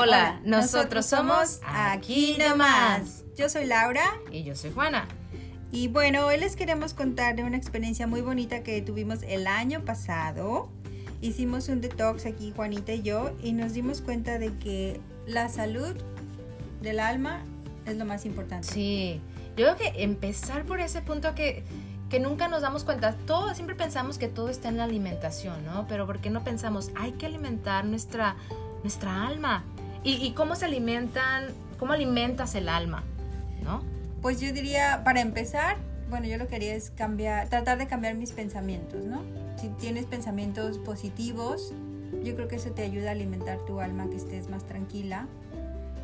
Hola, nosotros somos Aquí Nomás. Yo soy Laura. Y yo soy Juana. Y bueno, hoy les queremos contar de una experiencia muy bonita que tuvimos el año pasado. Hicimos un detox aquí, Juanita y yo, y nos dimos cuenta de que la salud del alma es lo más importante. Sí, yo creo que empezar por ese punto que, que nunca nos damos cuenta, todo, siempre pensamos que todo está en la alimentación, ¿no? Pero ¿por qué no pensamos, hay que alimentar nuestra, nuestra alma? ¿Y, cómo se alimentan, cómo alimentas el alma? ¿No? Pues yo diría, para empezar, bueno, yo lo que haría es cambiar, tratar de cambiar mis pensamientos, ¿no? Si tienes pensamientos positivos, yo creo que eso te ayuda a alimentar tu alma, que estés más tranquila.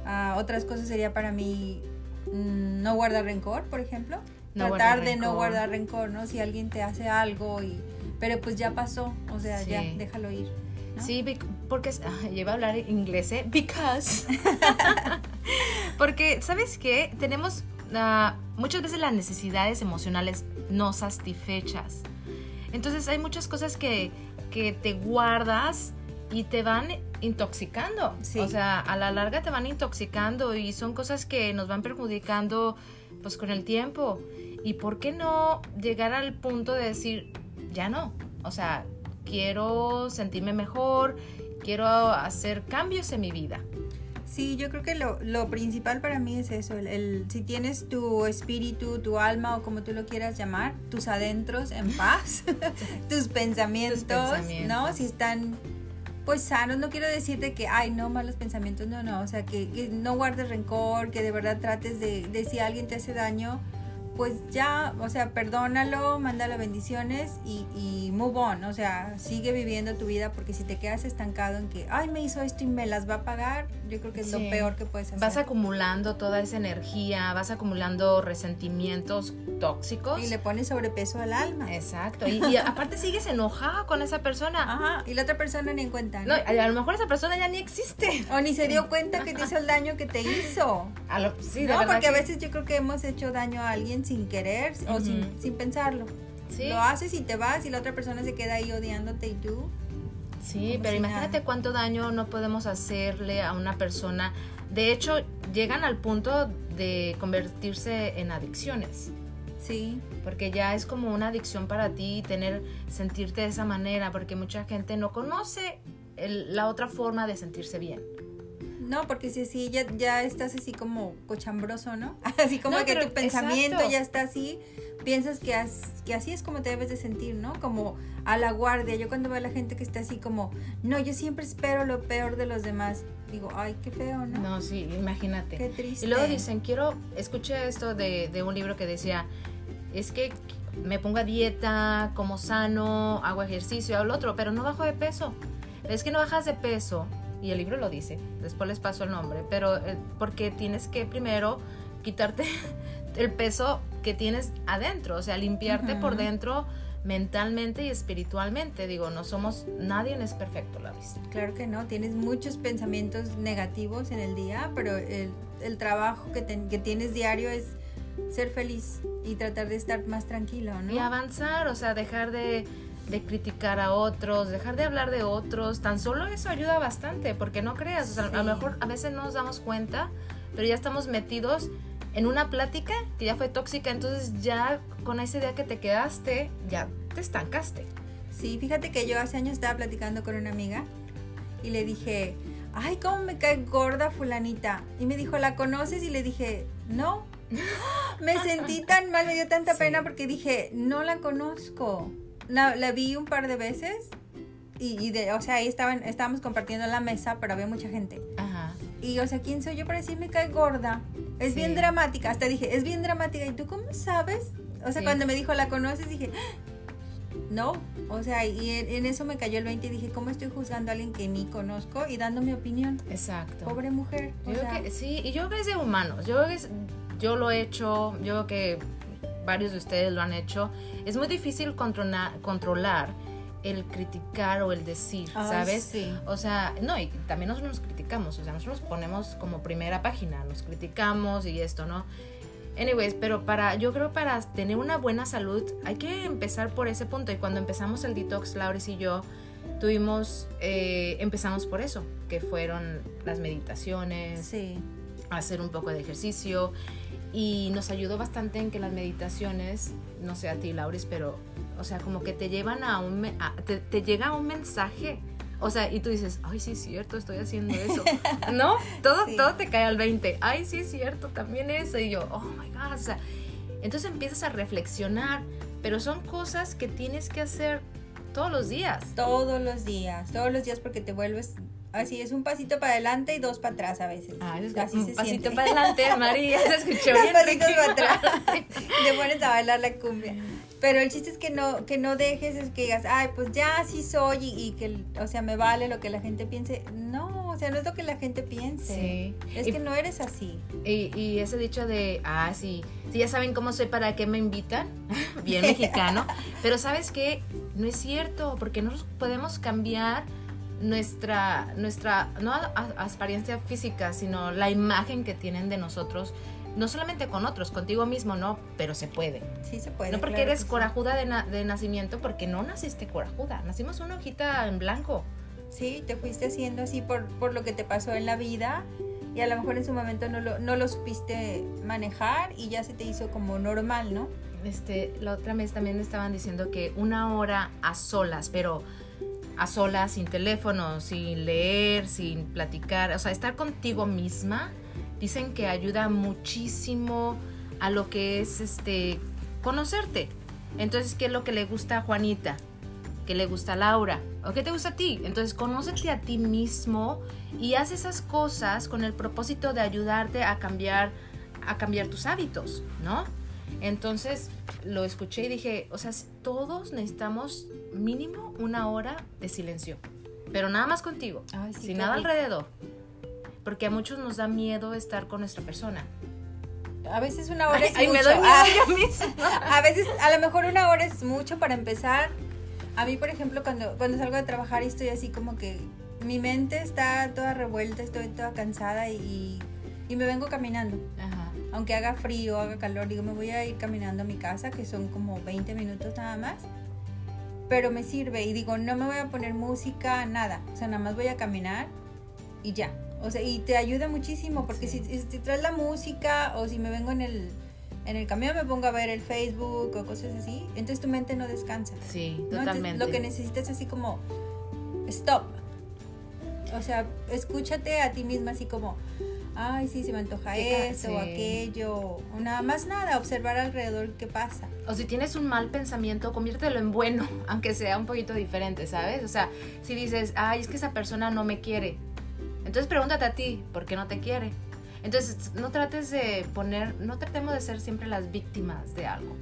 Ah, otras cosas sería para mí mm, no guardar rencor, por ejemplo. Tratar de no guardar rencor, ¿no? Si alguien te hace algo y... Pero pues ya pasó, o sea, ya, déjalo ir. Sí, porque lleva a hablar inglés, ¿eh? Because. porque, ¿sabes qué? Tenemos uh, muchas veces las necesidades emocionales no satisfechas. Entonces hay muchas cosas que, que te guardas y te van intoxicando. O sea, a la larga te van intoxicando y son cosas que nos van perjudicando pues con el tiempo. ¿Y por qué no llegar al punto de decir, ya no? O sea, quiero sentirme mejor, quiero hacer cambios en mi vida. Sí, yo creo que lo, lo principal para mí es eso, el, si tienes tu espíritu, tu alma o como tú lo quieras llamar, tus adentros en paz, tus, pensamientos, ¿no? Si están pues sanos, no quiero decirte que, ay, no, malos pensamientos, no, no, o sea, que, no guardes rencor, que de verdad trates de, de si alguien te hace daño, pues ya, o sea, perdónalo, mándalo bendiciones y, y, move on, o sea, sigue viviendo tu vida porque si te quedas estancado en que, ay, me hizo esto y me las va a pagar, yo creo que es lo peor que puedes hacer. Vas acumulando toda esa energía, vas acumulando resentimientos tóxicos. Y le pones sobrepeso al alma. Exacto, y, aparte sigues enojado con esa persona. Ajá, y la otra persona ni en cuenta. ¿no? a lo mejor esa persona ya ni existe. O ni se dio cuenta que te hizo el daño que te hizo. A lo, sí, no, porque a veces yo creo que hemos hecho daño a alguien sin querer o sin, sin, pensarlo. Lo haces y te vas y la otra persona se queda ahí odiándote y tú. Sí, pero imagínate cuánto daño no podemos hacerle a una persona. De hecho, llegan al punto de convertirse en adicciones. Sí. Porque ya es como una adicción para ti tener, sentirte de esa manera, porque mucha gente no conoce la otra forma de sentirse bien. No, porque si así ya, ya estás así como cochambroso, ¿no? Así como que tu pensamiento ya está así, piensas que, que así es como te debes de sentir, ¿no? Como a la guardia. Yo cuando veo a la gente que está así como, no, yo siempre espero lo peor de los demás. Digo, ay, qué feo, ¿no? No, sí, imagínate. Qué triste. Y luego dicen, quiero, escuché esto de, de un libro que decía, es que me pongo a dieta, como sano, hago ejercicio, hago lo otro, pero no bajo de peso. Es que no bajas de peso y el libro lo dice, después les paso el nombre, pero eh, porque tienes que primero quitarte el peso que tienes adentro, o sea, limpiarte por dentro mentalmente y espiritualmente. Digo, no somos, nadie es perfecto, la vista. Claro que no, tienes muchos pensamientos negativos en el día, pero el, el trabajo que, que tienes diario es ser feliz y tratar de estar más tranquilo, ¿no? Y avanzar, o sea, dejar de de criticar a otros, dejar de hablar de otros, tan solo eso ayuda bastante, porque no creas, a lo mejor a veces no nos damos cuenta, pero ya estamos metidos en una plática que ya fue tóxica, entonces ya con esa idea que te quedaste, ya te estancaste. Sí, fíjate que yo hace años estaba platicando con una amiga y le dije, ay, ¿cómo me cae gorda fulanita? Y me dijo, ¿la conoces? Y le dije, no. me sentí tan mal, me dio tanta pena porque dije, no la conozco la, vi un par de veces y, de, o sea, ahí estaban, estábamos compartiendo la mesa, pero había mucha gente. Ajá. Y, o sea, ¿quién soy yo para decir me cae gorda? Es bien dramática. Hasta dije, es bien dramática. ¿Y tú cómo sabes? O sea, cuando me dijo, ¿la conoces? Dije, no. O sea, y en, eso me cayó el 20 y dije, ¿cómo estoy juzgando a alguien que ni conozco y dando mi opinión? Exacto. Pobre mujer. sí, y yo creo que es de humanos. Yo que yo lo he hecho, yo creo que varios de ustedes lo han hecho, es muy difícil controlar, el criticar o el decir, ¿sabes? Sí. O sea, no, y también nosotros nos criticamos, o sea, nosotros nos ponemos como primera página, nos criticamos y esto, ¿no? Anyways, pero para, yo creo para tener una buena salud hay que empezar por ese punto y cuando empezamos el detox, Lauris y yo, tuvimos, eh, empezamos por eso, que fueron las meditaciones, Sí. hacer un poco de ejercicio y nos ayudó bastante en que las meditaciones, no sé a ti, Lauris, pero, o sea, como que te llevan a un, a- te, te llega un mensaje, o sea, y tú dices, ay, sí es cierto, estoy haciendo eso, ¿no? Todo, Sí. todo te cae al 20, ay, sí es cierto, también eso, y yo, oh my God, o sea, entonces empiezas a reflexionar, pero son cosas que tienes que hacer todos los días. Todos los días, todos los días porque te vuelves así, es un pasito para adelante y dos para atrás a veces. Ah, es así un se pasito siente. para adelante, María, se escuchó Dos bien pasitos para atrás. Te pones a bailar la cumbia. Pero el chiste es que no, que no dejes es que digas, ay, pues ya así soy y, y que, o sea, me vale lo que la gente piense. No, o sea, no es lo que la gente piense. Sí. Es Y- que no eres así. Y, y ese dicho de, ah, sí, sí, ya saben cómo soy, ¿para qué me invitan? Bien mexicano. Pero ¿sabes qué? No es cierto, porque no podemos cambiar nuestra, nuestra no apariencia física, sino la imagen que tienen de nosotros, no solamente con otros, contigo mismo, ¿no? Pero se puede. Sí se puede. no porque claro eres sí. corajuda de, na- de nacimiento, porque no naciste corajuda, nacimos una hojita en blanco. Sí, te fuiste haciendo así por, por lo que te pasó en la vida y a lo mejor en su momento no lo, no lo supiste manejar y ya se te hizo como normal, ¿no? Este, la otra vez también estaban diciendo que una hora a solas, pero a solas, sin teléfono, sin leer, sin platicar, o sea, estar contigo misma, dicen que ayuda muchísimo a lo que es este conocerte. Entonces, ¿qué es lo que le gusta a Juanita? ¿Qué le gusta a Laura? ¿O qué te gusta a ti? Entonces, conócete a ti mismo y haz esas cosas con el propósito de ayudarte a cambiar a cambiar tus hábitos, ¿no? Entonces lo escuché y dije, o sea, todos necesitamos mínimo una hora de silencio, pero nada más contigo, Ay, sí, sin nada rico. alrededor, porque a muchos nos da miedo estar con nuestra persona. A veces una hora es Ay, mucho. me doy miedo Ah, a veces, a lo mejor una hora es mucho para empezar. A mí, por ejemplo, cuando, cuando salgo de trabajar y estoy así como que mi mente está toda revuelta, estoy toda cansada y, y me vengo caminando. Ajá. Aunque haga frío, haga calor, digo, me voy a ir caminando a mi casa, que son como 20 minutos nada más. Pero me sirve y digo, no me voy a poner música, nada. O sea, nada más voy a caminar y ya. O sea, y te ayuda muchísimo porque Sí. si, si traes la música o si me vengo en el, en el camión me pongo a ver el Facebook o cosas así, entonces tu mente no descansa. Sí, ¿no? Entonces, totalmente. lo que necesitas es así como, stop. O sea, escúchate a ti misma así como, ay, sí, se me antoja esto o aquello. O nada más nada, observar alrededor qué pasa. O si tienes un mal pensamiento, conviértelo en bueno, aunque sea un poquito diferente, ¿sabes? O sea, si dices, ay, es que esa persona no me quiere, entonces pregúntate a ti, ¿por qué no te quiere? Entonces, no trates de poner, no tratemos de ser siempre las víctimas de algo,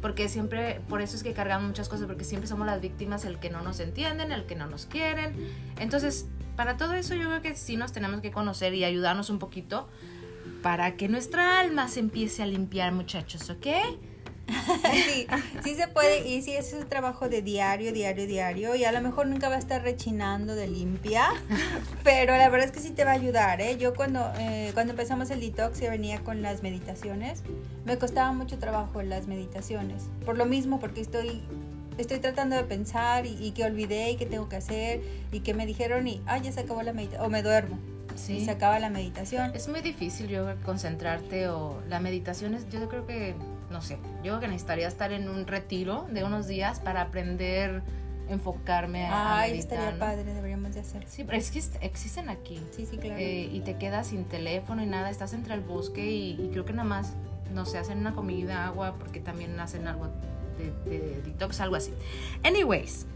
porque siempre, por eso es que cargamos muchas cosas, porque siempre somos las víctimas, el que no nos entienden, el que no nos quieren. Entonces, para todo eso yo creo que sí nos tenemos que conocer y ayudarnos un poquito para que nuestra alma se empiece a limpiar, muchachos, ¿ok? Sí, sí se puede y sí es un trabajo de diario, diario, diario y a lo mejor nunca va a estar rechinando de limpia, pero la verdad es que sí te va a ayudar, ¿eh? Yo cuando, eh, cuando empezamos el detox y venía con las meditaciones, me costaba mucho trabajo las meditaciones, por lo mismo porque estoy... Estoy tratando de pensar y, y que olvidé y qué tengo que hacer y que me dijeron y, ah, ya se acabó la meditación, o me duermo y Sí. se acaba la meditación. Es muy difícil yo concentrarte o la meditación es, yo creo que, no sé, yo creo que necesitaría estar en un retiro de unos días para aprender, enfocarme a, Ay, meditar, estaría ¿no? padre, deberíamos de hacer. Sí, pero es que existen aquí. Sí, sí, claro. Eh, y te quedas sin teléfono y nada, estás entre el bosque y, y creo que nada más, no sé, hacen una comida, agua, porque también hacen algo de, de detox, algo así. Anyways,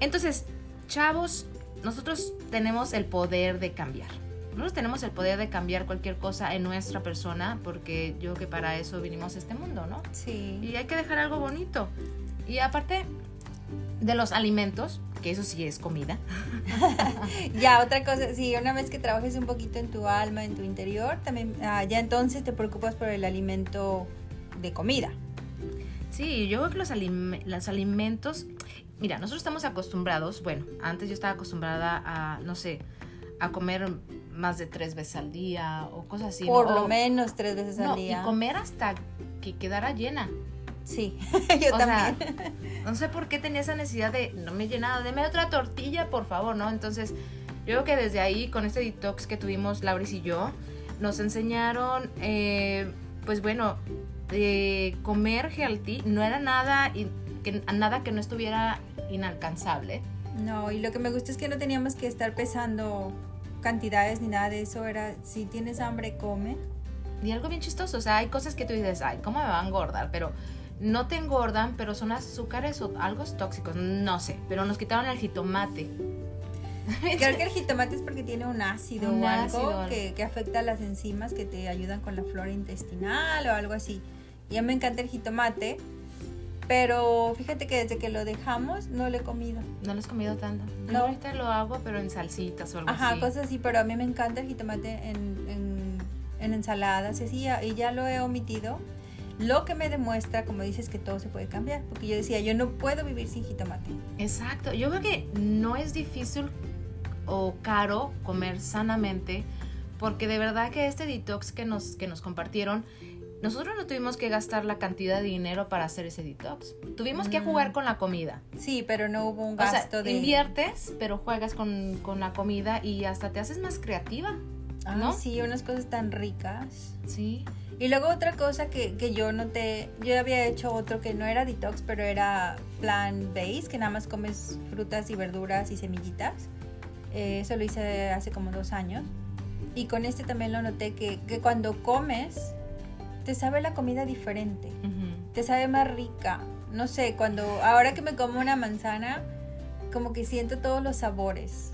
entonces, chavos, nosotros tenemos el poder de cambiar. Nosotros tenemos el poder de cambiar cualquier cosa en nuestra persona porque yo creo que para eso vinimos a este mundo, ¿no? sí. Y hay que dejar algo bonito. Y aparte de los alimentos, que eso sí es comida. Ya, otra cosa, sí, una vez que trabajes un poquito en tu alma, en tu interior, también, ah, ya entonces te preocupas por el alimento de comida. Sí, yo creo que los, alime- los alimentos, mira, nosotros estamos acostumbrados, bueno, antes yo estaba acostumbrada a, no sé, a comer más de tres veces al día o cosas así. por lo menos tres veces no, al día. y comer hasta que quedara llena. Sí, yo O sea, también. no sé por qué tenía esa necesidad de, no me he llenado, deme otra tortilla, por favor, ¿no? Entonces, yo creo que desde ahí, con este detox que tuvimos Lauris y yo, nos enseñaron, eh, pues bueno, de comer healthy no era nada, que, nada que no estuviera inalcanzable. No, y lo que me gusta es que no teníamos que estar pesando cantidades ni nada de eso. Era, si tienes hambre, come. Y algo bien chistoso, o sea, hay cosas que tú dices, ay, ¿cómo me va a engordar? Pero no te engordan, pero son azúcares o algo tóxicos, no sé, pero nos quitaron el jitomate. Creo que el jitomate es porque tiene un ácido Un o algo ácido. que, que afecta a las enzimas que te ayudan con la flora intestinal o algo así. Y a mí me encanta el jitomate, pero fíjate que desde que lo dejamos no lo he comido. No lo has comido tanto. Yo No. ahorita lo hago, pero en salsitas o algo Ajá, así. cosas así, pero a mí me encanta el jitomate en, en, en ensaladas y así, y ya lo he omitido. Lo que me demuestra, como dices, que todo se puede cambiar. Porque yo decía, yo no puedo vivir sin jitomate. Exacto. Yo creo que no es difícil o caro comer sanamente, porque de verdad que este detox que nos, que nos compartieron, nosotros no tuvimos que gastar la cantidad de dinero para hacer ese detox. Tuvimos que Mm. jugar con la comida. Sí, pero no hubo un O sea, gasto de... inviertes, pero juegas con, con la comida y hasta te haces más creativa. Ay, ¿no? Sí, unas cosas tan ricas. Sí. Y luego otra cosa que, que yo noté, yo había hecho otro que no era detox, pero era plan base, que nada más comes frutas y verduras y semillitas. Eh, eso lo hice hace como dos años. Y con este también lo noté que, que cuando comes, te sabe la comida diferente, Ujú. te sabe más rica. No sé, cuando ahora que me como una manzana, como que siento todos los sabores.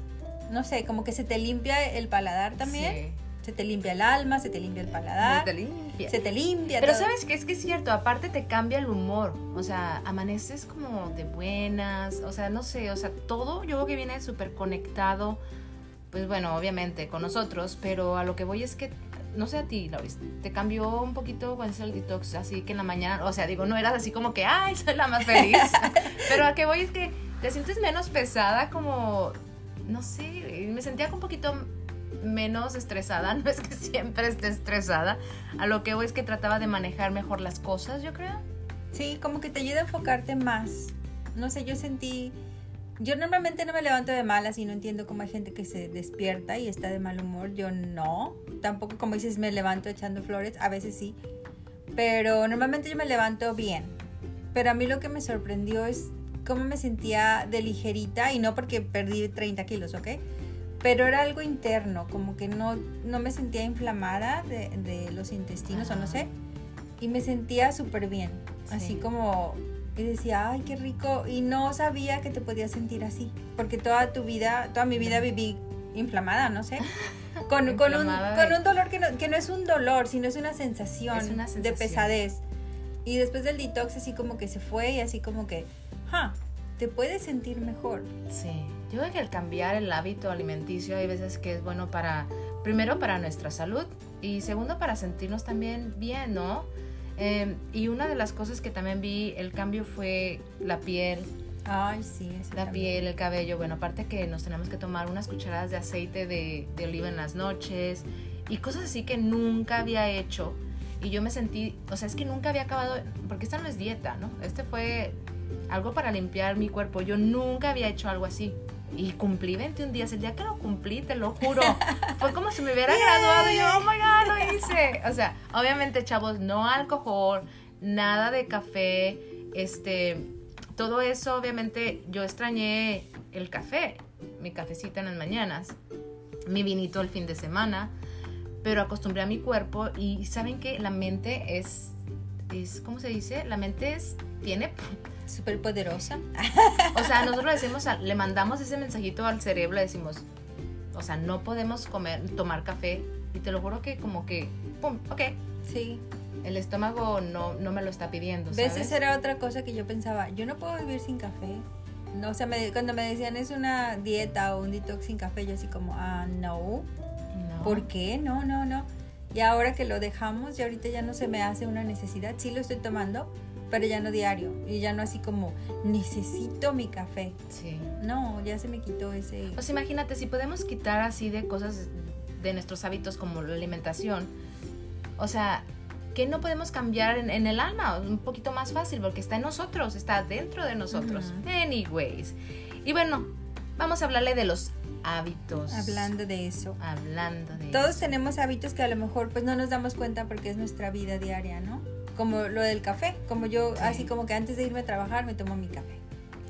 No sé, como que se te limpia el paladar también. Se te limpia el alma, se te limpia el Sí. paladar. Te limpia. Se te limpia. Pero todo. sabes que es que es cierto, aparte te cambia el humor, o sea, amaneces como de buenas, o sea, no sé, o sea, todo yo creo que viene súper conectado, pues bueno, obviamente con nosotros, pero a lo que voy es que, no sé a ti, Lauris, te cambió un poquito cuando hice el detox, así que en la mañana, o sea, digo, no eras así como que, ay, soy la más feliz, pero a que voy es que te sientes menos pesada, como, no sé, me sentía un poquito menos estresada, no es que siempre esté estresada, a lo que voy es que trataba de manejar mejor las cosas, yo creo. Sí, como que te ayuda a enfocarte más. No sé, yo sentí... Yo normalmente no me levanto de malas y no entiendo cómo hay gente que se despierta y está de mal humor. Yo no. Tampoco como dices me levanto echando flores. A veces sí. Pero normalmente yo me levanto bien. Pero a mí lo que me sorprendió es cómo me sentía de ligerita y no porque perdí 30 kilos, ¿ok? Pero era algo interno, como que no, no me sentía inflamada de, de los intestinos o no sé. Y me sentía súper bien. Así Sí. como, y decía, ay, qué rico. Y no sabía que te podías sentir así. Porque toda tu vida, toda mi vida viví inflamada, no sé. Con, con, un, con un dolor que no, que no es un dolor, sino es una sensación, Es una de pesadez. Y después del detox así como que se fue y así como que, ja, te puedes sentir mejor. Sí, yo creo que el cambiar el hábito alimenticio hay veces que es bueno para, primero para nuestra salud y segundo para sentirnos también bien, ¿no? Eh, y una de las cosas que también vi el cambio fue la piel, Ay, sí, eso la también. piel, el cabello. Bueno, aparte que nos tenemos que tomar unas cucharadas de aceite de, de oliva en las noches y cosas así que nunca había hecho. Y yo me sentí, o sea, es que nunca había acabado, porque esta no es dieta, ¿no? Este fue algo para limpiar mi cuerpo. Yo nunca había hecho algo así. Y cumplí 21 días. El día que lo cumplí, te lo juro, fue como si me hubiera graduado. Y yo, oh my God, lo hice. O sea, obviamente, chavos, no alcohol, nada de café, este, todo eso, obviamente, yo extrañé el café, mi cafecita en las mañanas, mi vinito el fin de semana, pero acostumbré a mi cuerpo y saben que la mente es, es, ¿cómo se dice? La mente es, tiene, Súper poderosa. o sea, nosotros le decimos, le mandamos ese mensajito al cerebro, le decimos, o sea, no podemos comer, tomar café y te lo juro que como que, pum, ok, Sí. El estómago no, no me lo está pidiendo, ¿Ves? ¿sabes? Esa era otra cosa que yo pensaba. Yo no puedo vivir sin café. No, o sea, me- cuando me decían es una dieta o un detox sin café, yo así como, ah, no. No. ¿Por qué? No, no, no. Y ahora que lo dejamos, y ahorita ya no se me hace una necesidad. Sí lo estoy tomando, pero ya no diario. Y ya no así como, necesito mi café. Sí. No, ya se me quitó ese... Pues imagínate, si podemos quitar así de cosas de nuestros hábitos como la alimentación, o sea, que no podemos cambiar en, en, el alma, un poquito más fácil, porque está en nosotros, está dentro de nosotros. Anyways. Y bueno, vamos a hablarle de los hábitos. Hablando de eso. Hablando de Todos tenemos hábitos que a lo mejor pues no nos damos cuenta porque es nuestra vida diaria, ¿no? Como lo del café, como yo, así como que antes de irme a trabajar me tomo mi café.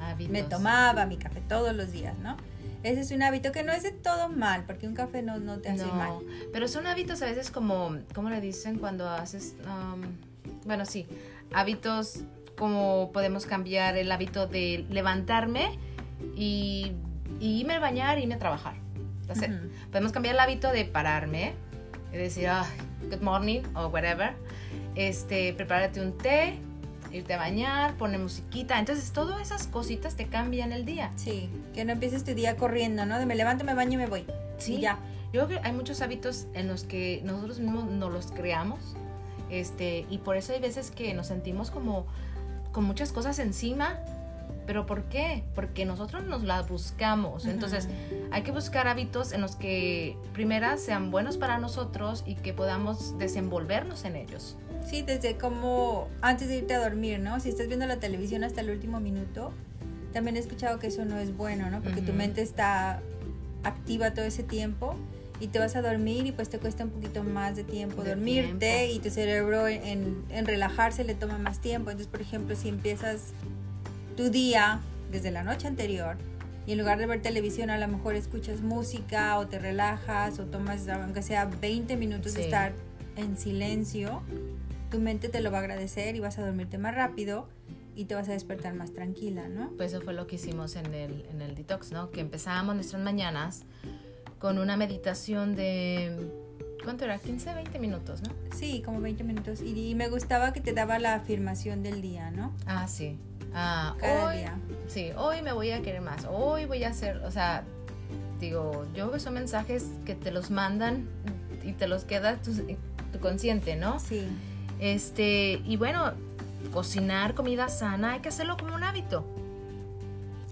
Hábitos. Me tomaba mi café todos los días, ¿no? Ese es un hábito que no es de todo mal, porque un café no, no te hace No, mal. pero son hábitos a veces como, ¿cómo le dicen cuando haces? um, bueno, sí, hábitos como podemos cambiar el hábito de levantarme y, y irme a bañar y irme a trabajar. It. Ujú. Podemos cambiar el hábito de pararme y decir, "Ay, good morning o whatever. Este, prepárate un té, irte a bañar, poner musiquita. Entonces, todas esas cositas te cambian el día. Sí, que no empieces tu día corriendo, ¿no? De me levanto, me baño y me voy. Sí. Y ya. Yo creo que hay muchos hábitos en los que nosotros mismos nos los creamos. Este, y por eso hay veces que nos sentimos como con muchas cosas encima. ¿Pero por qué? Porque nosotros nos las buscamos. Entonces, hay que buscar hábitos en los que, primera, sean buenos para nosotros y que podamos desenvolvernos en ellos. Sí, desde como antes de irte a dormir, ¿no? Si estás viendo la televisión hasta el último minuto, también he escuchado que eso no es bueno, ¿no? Porque tu Ujú. mente está activa todo ese tiempo y te vas a dormir y pues te cuesta un poquito más de tiempo De dormirte tiempo. y tu cerebro en, en- en relajarse le toma más tiempo. Entonces, por ejemplo, si empiezas tu día desde la noche anterior y en lugar de ver televisión a lo mejor escuchas música o te relajas o tomas aunque sea 20 minutos de Sí. estar en silencio, tu mente te lo va a agradecer y vas a dormirte más rápido y te vas a despertar más tranquila, ¿no? Pues eso fue lo que hicimos en el, en el detox, ¿no? Que empezábamos nuestras mañanas con una meditación de... ¿Cuánto era? 15, 20 minutos, ¿no? Sí, como 20 minutos. Y, y me gustaba que te daba la afirmación del día, ¿no? Ah, sí. Ah, Cada hoy, día. Sí, hoy me voy a querer más. Hoy voy a hacer, o sea, digo, yo creo que son mensajes que te los mandan y te los queda tu, tu consciente, ¿no? Sí. Este, y bueno, cocinar comida sana hay que hacerlo como un hábito.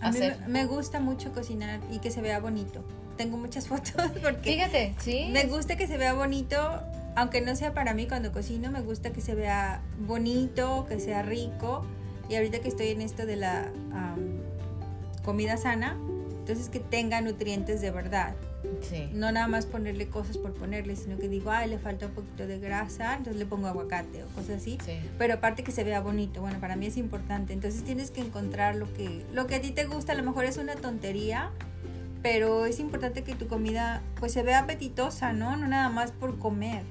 A mí Hacer. me- gusta mucho cocinar y que se vea bonito. Tengo muchas fotos porque Fíjate, sí. me gusta que se vea bonito, aunque no sea para mí cuando cocino, me gusta que se vea bonito, que sea rico. Y ahorita que estoy en esto de la am, comida sana, entonces que tenga nutrientes de verdad. Sí. No nada más ponerle cosas por ponerle, sino que digo, ay, le falta un poquito de grasa, entonces le pongo aguacate o cosas así. Sí. Pero aparte que se vea bonito, bueno, para mí es importante. Entonces tienes que encontrar lo que, lo que a ti te gusta. A lo mejor es una tontería, pero es importante que tu comida pues se vea apetitosa, ¿no? No nada más por comer.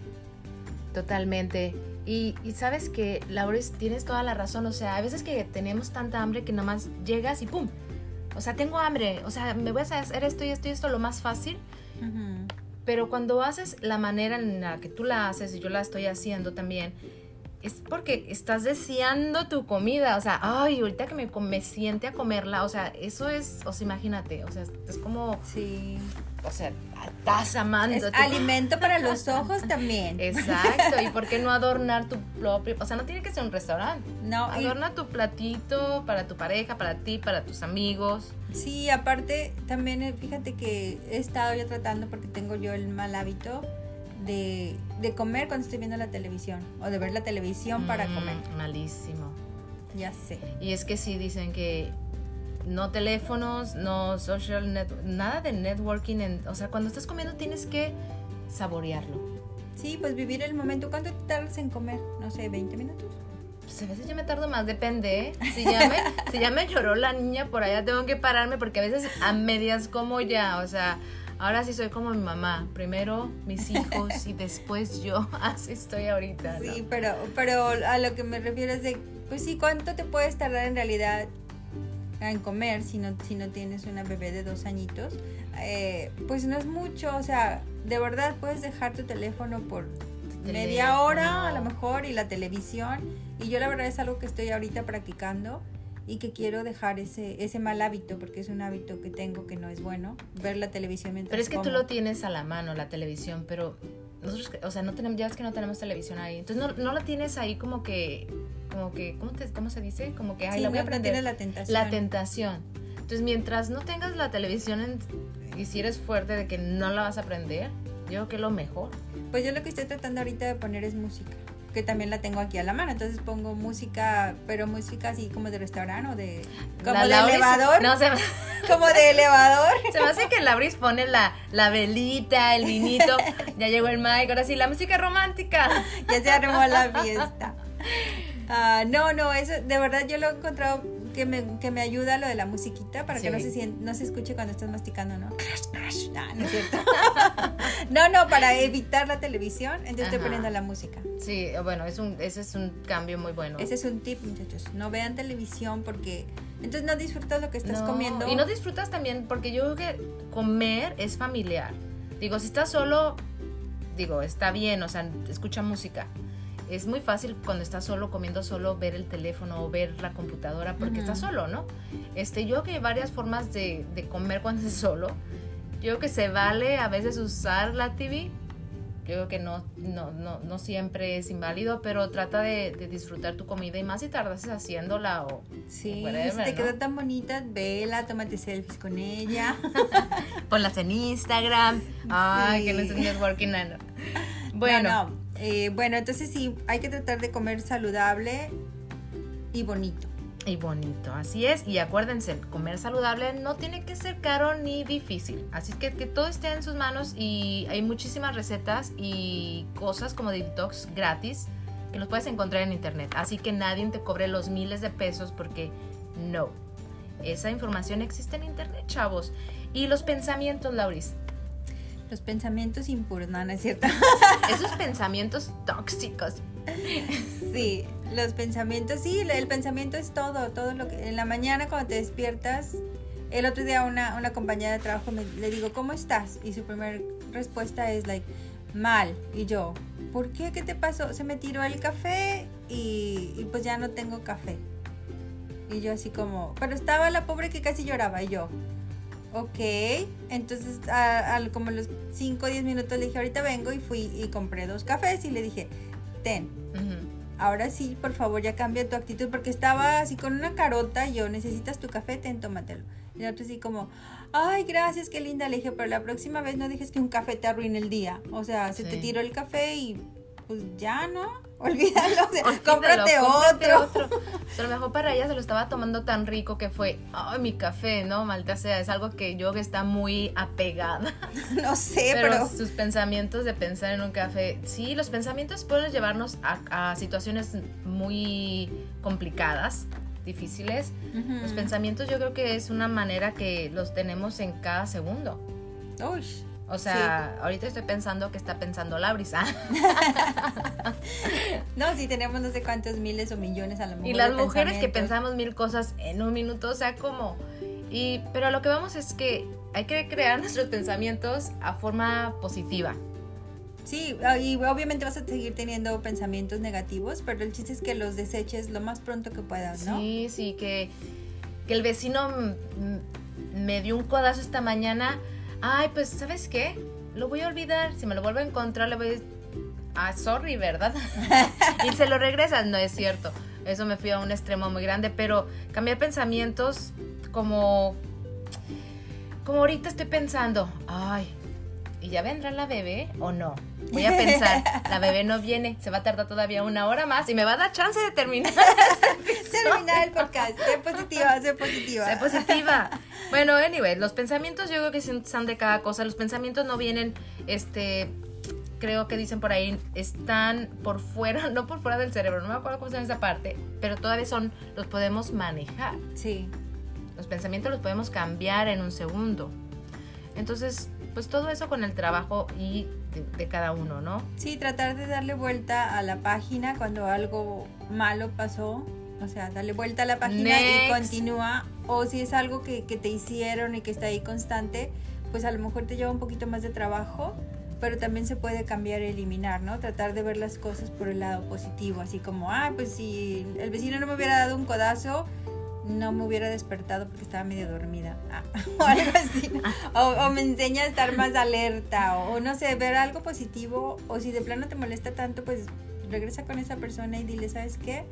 Totalmente. Y, y sabes que, Lauris, tienes toda la razón. O sea, a veces que tenemos tanta hambre que nomás llegas y ¡pum! O sea, tengo hambre. O sea, me voy a hacer esto y esto y esto lo más fácil. Pero cuando haces la manera en la que tú la haces y yo la estoy haciendo también, es porque estás deseando tu comida. O sea, ay, ahorita que me, me siente a comerla. O sea, eso es, o sea, imagínate. O sea, es como, Sí. O sea, estás amando. Es alimento para los ojos también. Exacto, y por qué no adornar tu propio, o sea, no tiene que ser un restaurante. No, y- Adorna tu platito para tu pareja, para ti, para tus amigos. Sí, aparte también eh, fíjate que he estado yo tratando porque tengo yo el mal hábito de, de comer cuando estoy viendo la televisión o de ver la televisión para Mm, comer. Malísimo. Ya sé. Y es que sí dicen que no teléfonos, no social net, nada de networking, en- o sea, cuando estás comiendo tienes que saborearlo. Sí, pues vivir el momento. ¿Cuánto te tardas en comer? No sé, 20 minutos. Pues a veces yo me tardo más, depende, ¿eh? Si ya, me, si ya me lloró la niña por allá, tengo que pararme porque a veces a medias como ya, o sea, ahora sí soy como mi mamá. Primero mis hijos y después yo. Así estoy ahorita. ¿no? Sí, pero, pero a lo que me refiero es de, pues sí, ¿cuánto te puedes tardar en realidad en comer si no, si no tienes una bebé de dos añitos? Eh, pues no es mucho, o sea, de verdad puedes dejar tu teléfono por media hora a lo mejor y la televisión. Y yo la verdad es algo que estoy ahorita practicando y que quiero dejar ese, ese mal hábito porque es un hábito que tengo que no es bueno, ver la televisión mientras Pero es que tú lo tienes a la mano, la televisión, pero nosotros, o sea, no tenemos, ya es que no tenemos televisión ahí. Entonces no, no la tienes ahí como que, como que, ¿cómo, te- cómo se dice? Como que, ay, Sí, la voy a no- no aprender. la tentación. La tentación. Entonces, mientras no tengas la televisión en- y si eres fuerte de que no la vas a aprender, yo creo que es lo mejor. Pues yo lo que estoy tratando ahorita de poner es música. Que también la tengo aquí a la mano. Entonces pongo música, pero música así como de restaurante o de. Como La de Lauris- elevador. No, se me, Como de elevador. se me hace que Lauris pone la, la velita, el vinito. Ya llegó el Mike, ahora sí, la música romántica. ya se armó la fiesta. Ah, no, no, eso de verdad yo lo he encontrado que me, que me ayuda lo de la musiquita para que no se no se escuche cuando estás masticando, ¿no? Crash, crash. No es cierto. no, no, para evitar la televisión, entonces estoy Ajá. poniendo la música. Sí, bueno, es un, ese es un cambio muy bueno. Ese es un tip, muchachos. No vean televisión porque entonces no disfrutas lo que estás No, comiendo. Y no disfrutas también, porque yo creo que comer es familiar. Digo, si estás solo, digo, está bien, o sea, escucha música. Es muy fácil cuando estás solo, comiendo solo, ver el teléfono o ver la computadora porque Ujú. estás solo, ¿no? Este, yo creo que hay varias formas de, de comer cuando estás solo. Yo creo que se vale a veces usar la TV. Yo creo que no, no, no, no siempre es inválido, pero trata de, de disfrutar tu comida y más si tardas haciéndola o Sí, whatever, si te ¿no? quedó tan bonita, vela, tómate selfies con ella. Ponlas en Instagram. Ay, que no es Sí. un networking. no, no. Bueno, No, no. Eh, bueno, entonces sí, hay que tratar de comer saludable y bonito. y bonito, así es. Y acuérdense, comer saludable no tiene que ser caro ni difícil. Así que que todo esté en sus manos y hay muchísimas recetas y cosas como de detox gratis que los puedes encontrar en internet. Así que nadie te cobre los miles de pesos porque no. Esa información existe en internet, chavos. Y los pensamientos, Lauris. Los pensamientos impuros, no, no es cierto. Esos pensamientos tóxicos. Sí, los pensamientos, sí, el pensamiento es todo, todo lo que en la mañana cuando te despiertas, el otro día una, una compañera de trabajo me, le digo, ¿cómo estás? Y su primera respuesta es like, mal. Y yo, ¿por qué? ¿Qué te pasó? Se me tiró el café y, y pues ya no tengo café. Y yo así como, pero estaba la pobre que casi lloraba y yo, ok. Entonces, a, a como los 5 o 10 minutos le dije, ahorita vengo y fui y compré dos cafés y le dije, ten, ahora sí, por favor, ya cambia tu actitud, porque estaba así con una carota, y yo, necesitas tu café, ten, tómatelo. Y la otra así como, ay, gracias, qué linda, le dije, pero la próxima vez no dejes que un café te arruine el día. O sea, se te tiró el café y pues ya, ¿no? Olvídalo, o sea, Olvídalo, cómprate, cómprate otro. otro. O sea, a lo mejor para ella se lo estaba tomando tan rico que fue, ay, mi café, ¿no? Maldita sea, es algo que yo que está muy apegada. No sé, pero, pero, sus pensamientos de pensar en un café, sí, los pensamientos pueden llevarnos a, a situaciones muy complicadas, difíciles. Los pensamientos yo creo que es una manera que los tenemos en cada segundo. Uy, O sea, ahorita estoy pensando que está pensando. ¿ah? no, si tenemos no sé cuántos miles o millones a lo mejor. Y las mujeres que pensamos mil cosas en un minuto, o sea, como... Y, pero lo que vamos es que hay que crear nuestros pensamientos a forma positiva. Sí, ah, y obviamente vas a seguir teniendo pensamientos negativos, pero el chiste es que los deseches lo más pronto que puedas, ¿no? Sí, sí, que, que el vecino me dio un codazo esta mañana. Ay, pues, ¿sabes qué? Lo voy a olvidar. Si me lo vuelvo a encontrar, le voy a... Ah, sorry, ¿verdad? y se lo regresas. No es cierto. Eso me fui a un extremo muy grande, pero cambiar pensamientos como... Como ahorita estoy pensando, ay, ¿y ya vendrá la bebé o no? Voy a pensar, la bebé no viene, se va a tardar todavía una hora más y me va a dar chance de terminar. Terminar el podcast. Sé positiva, sé positiva. Sé positiva. Bueno, anyway, los pensamientos yo creo que son son de cada cosa. Los pensamientos no vienen, este, creo que dicen por ahí, están por fuera, no por fuera del cerebro, no me acuerdo cómo se llama esa parte, pero todavía son, los podemos manejar. Sí. Los pensamientos los podemos cambiar en un segundo. Entonces, pues todo eso con el trabajo y de, de cada uno, ¿no? Sí, tratar de darle vuelta a la página cuando algo malo pasó. O sea, darle vuelta a la página y continúa. O si es algo que, que te hicieron y que está ahí constante, pues a lo mejor te lleva un poquito más de trabajo, pero también se puede cambiar y eliminar, ¿no? Tratar de ver las cosas por el lado positivo, así como, ah, pues si el vecino no me hubiera dado un codazo, no me hubiera despertado porque estaba medio dormida. Ah, o algo así. O, o me enseña a estar más alerta. O, o no sé, ver algo positivo. O si de plano te molesta tanto, pues regresa con esa persona y dile, ¿sabes qué?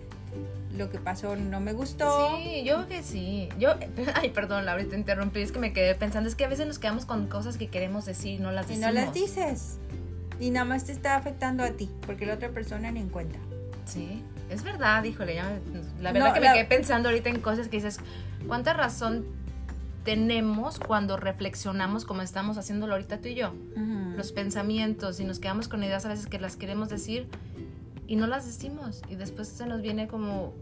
Lo que pasó no me gustó. Sí, yo creo que sí. Yo, ay, perdón, Laura, te interrumpí, es que me quedé pensando, es que a veces nos quedamos con cosas que queremos decir y no las Y decimos. no las dices. Y nada más te está afectando a ti, porque la otra persona ni en cuenta. Sí, es verdad, híjole, ya la verdad No, que la- me quedé pensando ahorita en cosas que dices, ¿cuánta razón tenemos cuando reflexionamos como estamos haciéndolo ahorita tú y yo? Los pensamientos y nos quedamos con ideas a veces que las queremos decir y no las decimos y después se nos viene como,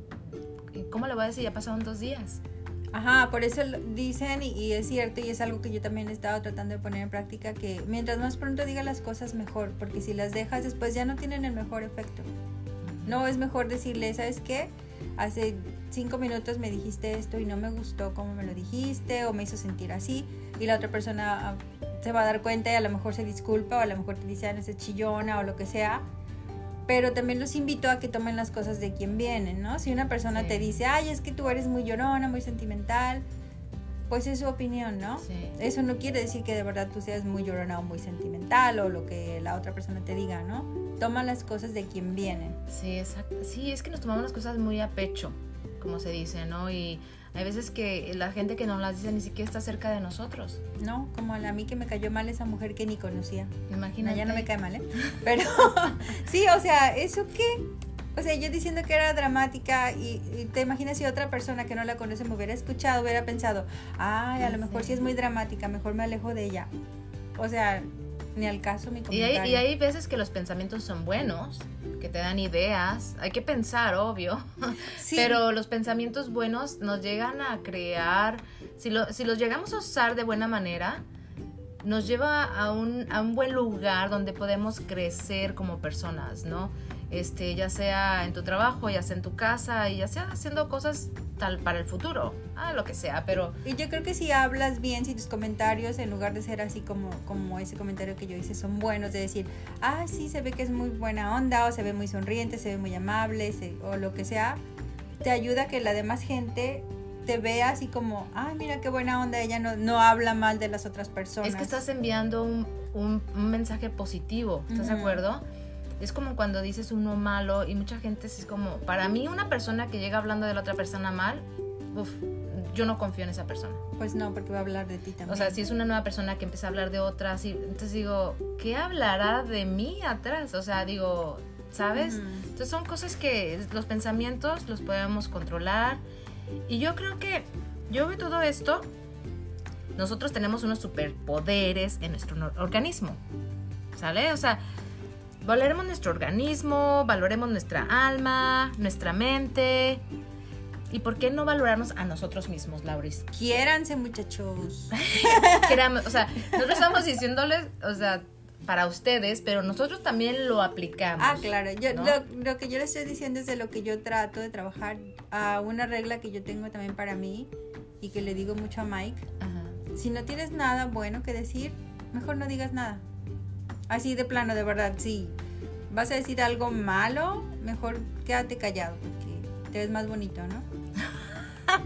¿y ¿cómo le voy a decir? Ya pasaron dos días. Ajá, por eso dicen, y, y es cierto, y es algo que yo también he estado tratando de poner en práctica, que mientras más pronto digas las cosas mejor, porque si las dejas después ya no tienen el mejor efecto. No es mejor decirle, ¿sabes qué? Hace cinco minutos me dijiste esto y no me gustó cómo me lo dijiste o me hizo sentir así y la otra persona ah, se va a dar cuenta y a lo mejor se disculpa o a lo mejor te dice, ah, no sé, chillona o lo que sea. Pero también los invito a que tomen las cosas de quien vienen, ¿no? Si una persona Sí. te dice, ay, es que tú eres muy llorona, muy sentimental, pues es su opinión, ¿no? Sí. Eso no quiere decir que de verdad tú seas muy llorona o muy sentimental o lo que la otra persona te diga, ¿no? Toma las cosas de quien vienen. Sí, exacto. Sí, es que nos tomamos las cosas muy a pecho, como se dice, ¿no? Y hay veces que la gente que nos las dice ni siquiera está cerca de nosotros. ¿no? Como a mí que me cayó mal esa mujer que ni conocía. No, Imagínate. ya no me cae mal, ¿eh? Pero sí, o sea, ¿eso qué? O sea, yo diciendo que era dramática y, y te imaginas si otra persona que no la conoce me hubiera escuchado, hubiera pensado, ay, a lo mejor sí es muy dramática, mejor me alejo de ella. O sea, ni al caso mi Y comentario. hay, y hay veces que los pensamientos son buenos, que te dan ideas. Hay que pensar, obvio. Sí, Pero los pensamientos buenos nos llegan a crear, si, lo- si los llegamos a usar de buena manera, nos lleva a un, a un buen lugar donde podemos crecer como personas, ¿no? Este, ya sea en tu trabajo, ya sea en tu casa, y ya sea haciendo cosas tal para el futuro, ah, lo que sea, pero Y yo creo que si hablas bien, si tus comentarios, en lugar de ser así como, como ese comentario que yo hice, son buenos, de decir, ah, sí, se ve que es muy buena onda, o se ve muy sonriente, se ve muy amable, se- o lo que sea, te ayuda a que la demás gente te vea así como, ay, mira qué buena onda, ella no, no habla mal de las otras personas. es que estás enviando un, un- un mensaje positivo, ¿estás de acuerdo? Es como cuando dices uno malo y mucha gente es como, para mí una persona que llega hablando de la otra persona mal, uf, yo no confío en esa persona. Pues no, porque va a hablar de ti también. O sea, si es una nueva persona que empieza a hablar de otras, y, entonces digo, ¿qué hablará de mí atrás? O sea, digo, ¿sabes? Ujú. Entonces son cosas que los pensamientos los podemos controlar. Y yo creo que yo veo todo esto, nosotros tenemos unos superpoderes en nuestro organismo. ¿Sale? O sea, valoremos nuestro organismo, valoremos nuestra alma, nuestra mente. ¿Y por qué no valorarnos a nosotros mismos, Lauris? Quiéranse, muchachos. Queramos- o sea, nosotros estamos diciéndoles, o sea, para ustedes, pero nosotros también lo aplicamos. Ah, claro. Yo, ¿no? lo, lo que yo le estoy diciendo es de lo que yo trato de trabajar. A una regla que yo tengo también para mí y que le digo mucho a Mike. Ajá. Si no tienes nada bueno que decir, mejor no digas nada. Así de plano, de verdad, sí. Vas a decir algo malo, mejor quédate callado porque te ves más bonito, ¿no?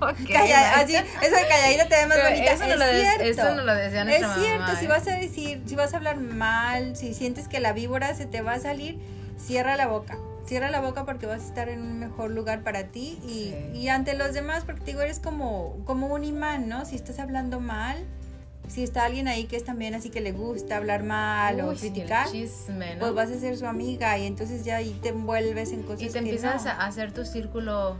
Ok, Calla- así, eso de calladita te ves más Pero bonita. Eso no, es lo de- cierto. eso no lo decía Es nuestra cierto, mamá, si ¿eh? vas a decir, si vas a hablar mal, si sientes que la víbora se te va a salir, cierra la boca. Cierra la boca porque vas a estar en un mejor lugar para ti y, Sí. y ante los demás, porque te digo, eres como, como un imán, ¿no? Si estás hablando mal, si está alguien ahí que es también así que le gusta hablar mal o Uy, el criticar, chisme, ¿no? pues vas a ser su amiga y entonces ya ahí te envuelves en cosas y te que empiezas no. a hacer tu círculo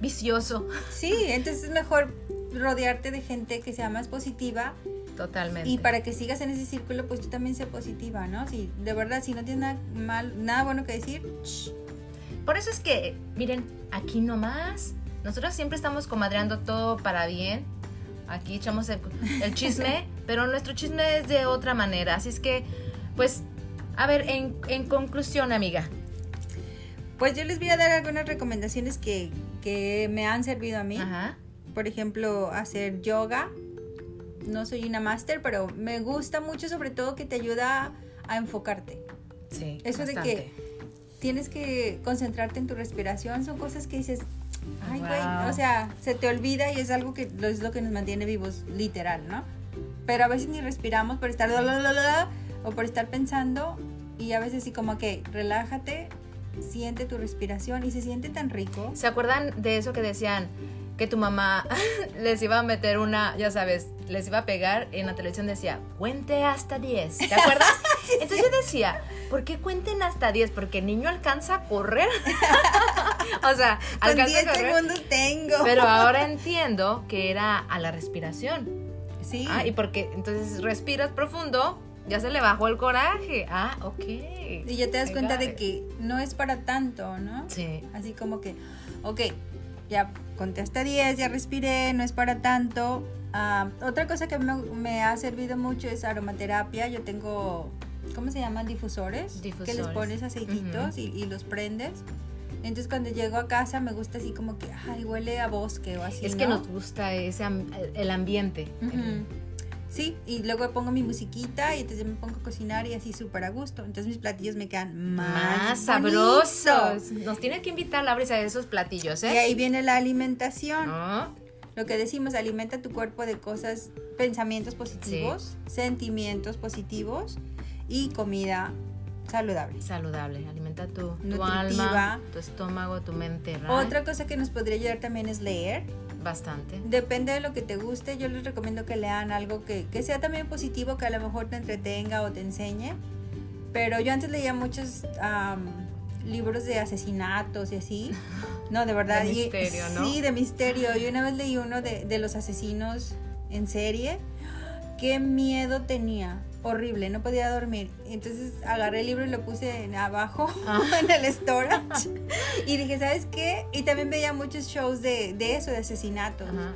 vicioso. Sí, entonces es mejor rodearte de gente que sea más positiva Totalmente. Y para que sigas en ese círculo, pues tú también sé positiva, ¿no? Si de verdad, si no tienes nada mal, nada bueno que decir, shh, Por eso es que, miren, aquí nomás, nosotros siempre estamos comadreando todo para bien. Aquí echamos el, el chisme, pero nuestro chisme es de otra manera. Así es que, pues, a ver, en, en conclusión, amiga. pues yo les voy a dar algunas recomendaciones que, que me han servido a mí. Ajá. Por ejemplo, hacer yoga. No soy una máster, pero me gusta mucho, sobre todo que te ayuda a enfocarte. Sí. Eso de que tienes que concentrarte en tu respiración, son cosas que dices, ay, güey, Wow. o sea, se te olvida y es algo que es lo que nos mantiene vivos, literal, ¿no? Pero a veces ni respiramos por estar o por estar pensando y a veces sí como que relájate, siente tu respiración y se siente tan rico. ¿Se acuerdan de eso que decían? que tu mamá les iba a meter una, ya sabes, les iba a pegar en la televisión decía, cuente hasta 10. ¿Te acuerdas? Entonces yo decía, ¿por qué cuenten hasta 10? Porque el niño alcanza a correr. o sea, Con alcanza 10 a correr. segundos tengo. Pero ahora entiendo que era a la respiración. sí. Ah, y porque entonces respiras profundo, ya se le bajó el coraje. Ah, ok. Y ya te das cuenta de que no es para tanto, ¿no? Sí. Así como que, ok, ya conté hasta 10, ya respiré, no es para tanto. Ah, otra cosa que me, me ha servido mucho es aromaterapia. Yo tengo, ¿cómo se llaman? Difusores. Que les Difusores. pones aceititos y, y los prendes. Entonces cuando llego a casa me gusta así como que, ay, huele a bosque o así. Es que ¿no? nos gusta ese el ambiente. Ujú. Sí, y luego pongo mi musiquita y entonces me pongo a cocinar y así súper a gusto. Entonces mis platillos me quedan más, Más sabrosos. Nos tiene que invitar Laura a esos platillos, Y ¿eh? ahí viene la alimentación. ¿No? Lo que decimos, alimenta tu cuerpo de cosas, pensamientos positivos, sentimientos positivos y comida saludable. Saludable, alimenta tu, tu Nutritiva. alma, tu estómago, tu mente. ¿right? Otra cosa que nos podría ayudar también es leer. Bastante. Depende de lo que te guste, yo les recomiendo que lean algo que, que sea también positivo, que a lo mejor te entretenga o te enseñe. Pero yo antes leía muchos libros de asesinatos y así. No, de verdad. De y- misterio, ¿no? Sí, de misterio. Y una vez leí uno de, de los asesinos en serie. Qué miedo tenía. Horrible, no podía dormir. Entonces agarré el libro y lo puse en abajo Ah. en el storage. Y dije, ¿sabes qué? Y también veía muchos shows de, de eso, de asesinatos Ajá.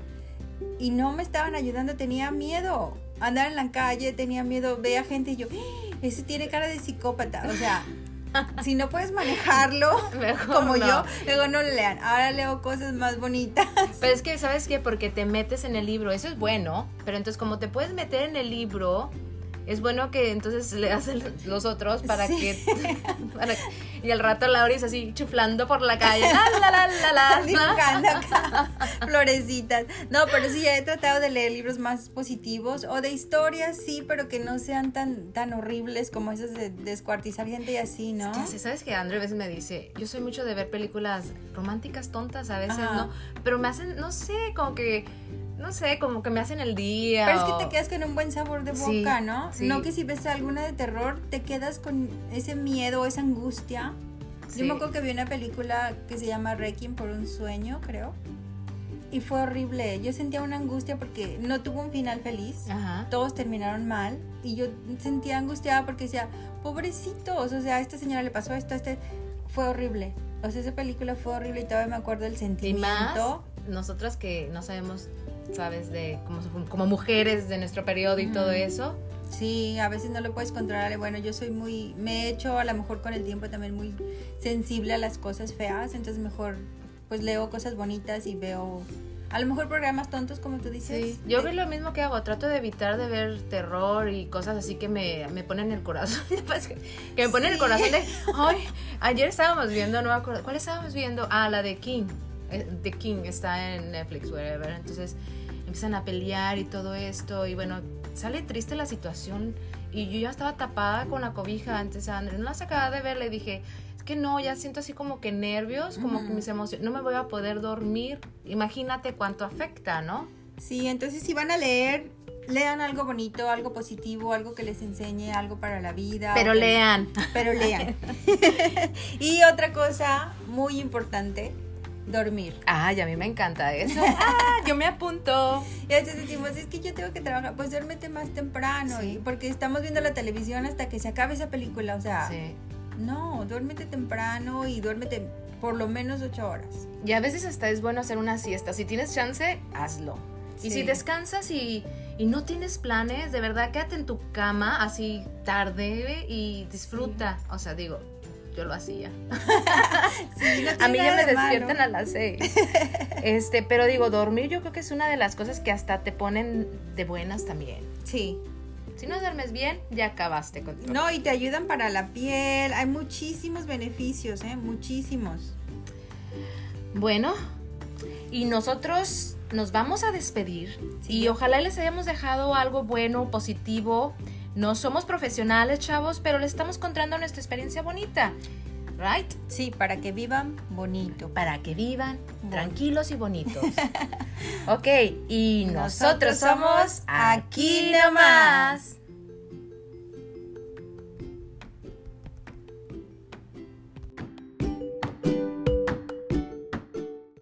y no me estaban ayudando, tenía miedo. Andar en la calle, tenía miedo, veía gente y yo, "Ah, ese tiene cara de psicópata. O sea, si no puedes manejarlo Mejor como no. yo, luego no lean. Ahora leo cosas más bonitas. Pero es que, ¿sabes qué? Porque te metes en el libro, eso es bueno, pero entonces como te puedes meter en el libro, es bueno que entonces leas el- los otros para Sí. que... para- y al rato Laura es así chuflando por la calle. La, la, la, la. Dibujando acá florecitas. No, pero sí, ya he tratado de leer libros más positivos o de historias, sí, pero que no sean tan, tan horribles como esos de descuartizar gente y así, ¿no? Es que ¿Sabes que Andrew a veces me dice, yo soy mucho de ver películas románticas tontas a veces, Ajá. ¿no? Pero me hacen, no sé, como que, no sé, como que me hacen el día. Pero es o- que te quedas con un buen sabor de Sí, boca, ¿no? sí. No que si ves alguna de terror, te quedas con ese miedo, esa angustia. Sí. Yo me acuerdo que vi una película que se llama Requiem por un sueño, creo. Y fue horrible. Yo sentía una angustia porque no tuvo un final feliz. Ajá. Todos terminaron mal. Y yo sentía angustiada porque decía, pobrecitos. O sea, a esta señora le pasó esto, a este. Fue horrible. O sea, esa película fue horrible y todavía me acuerdo del Y sentimiento. más, nosotras que no sabemos, sabes, de como, como mujeres de nuestro periodo y todo eso. Sí, a veces no lo puedes controlar. Bueno, yo soy muy, me he hecho a lo mejor con el tiempo también muy sensible a las cosas feas, entonces mejor pues leo cosas bonitas y veo a lo mejor programas tontos como tú dices. Sí, yo veo lo mismo que hago, trato de evitar de ver terror y cosas así que me, me ponen el corazón, que me ponen el Sí. corazón de, ay, ayer estábamos viendo, no me acuerdo, ¿cuál estábamos viendo? Ah, la de King, The King está en Netflix, whatever, entonces empiezan a pelear y todo esto y bueno, sale triste la situación y yo ya estaba tapada con la cobija antes, André, no la sacaba de ver, le dije, es que no, ya siento así como que nervios, como que Ujú. mis emociones, no me voy a poder dormir, imagínate cuánto afecta, ¿no? Sí, entonces si van a leer, lean algo bonito, algo positivo, algo que les enseñe algo para la vida. Pero que- lean. Pero lean. y otra cosa muy importante, dormir. Ay, a mí me encanta eso. Ah, yo me apunto. Y a veces decimos, es que yo tengo que trabajar, pues duérmete más temprano, Sí. y- porque estamos viendo la televisión hasta que se acabe esa película, o sea, Sí. no, duérmete temprano y duérmete por lo menos ocho horas. Y a veces hasta es bueno hacer una siesta. Si tienes chance, hazlo. Y Sí. si descansas y, y no tienes planes, de verdad, quédate en tu cama así tarde y disfruta. O sea, digo, yo lo hacía. Sí, no A mí ya me de despiertan a las seis. Este, pero digo, dormir yo creo que es una de las cosas que hasta te ponen de buenas también. Sí. Si no duermes bien, ya acabaste con No, y te ayudan para la piel, hay muchísimos beneficios, ¿eh? Muchísimos. Bueno, y nosotros nos vamos a despedir Sí. y ojalá les hayamos dejado algo bueno, positivo. No somos profesionales, chavos, pero les estamos contando nuestra experiencia bonita. right? Sí, para que vivan bonito. Para que vivan tranquilos y bonitos. ok, y nosotros Nosotros somos aquí. Nomás.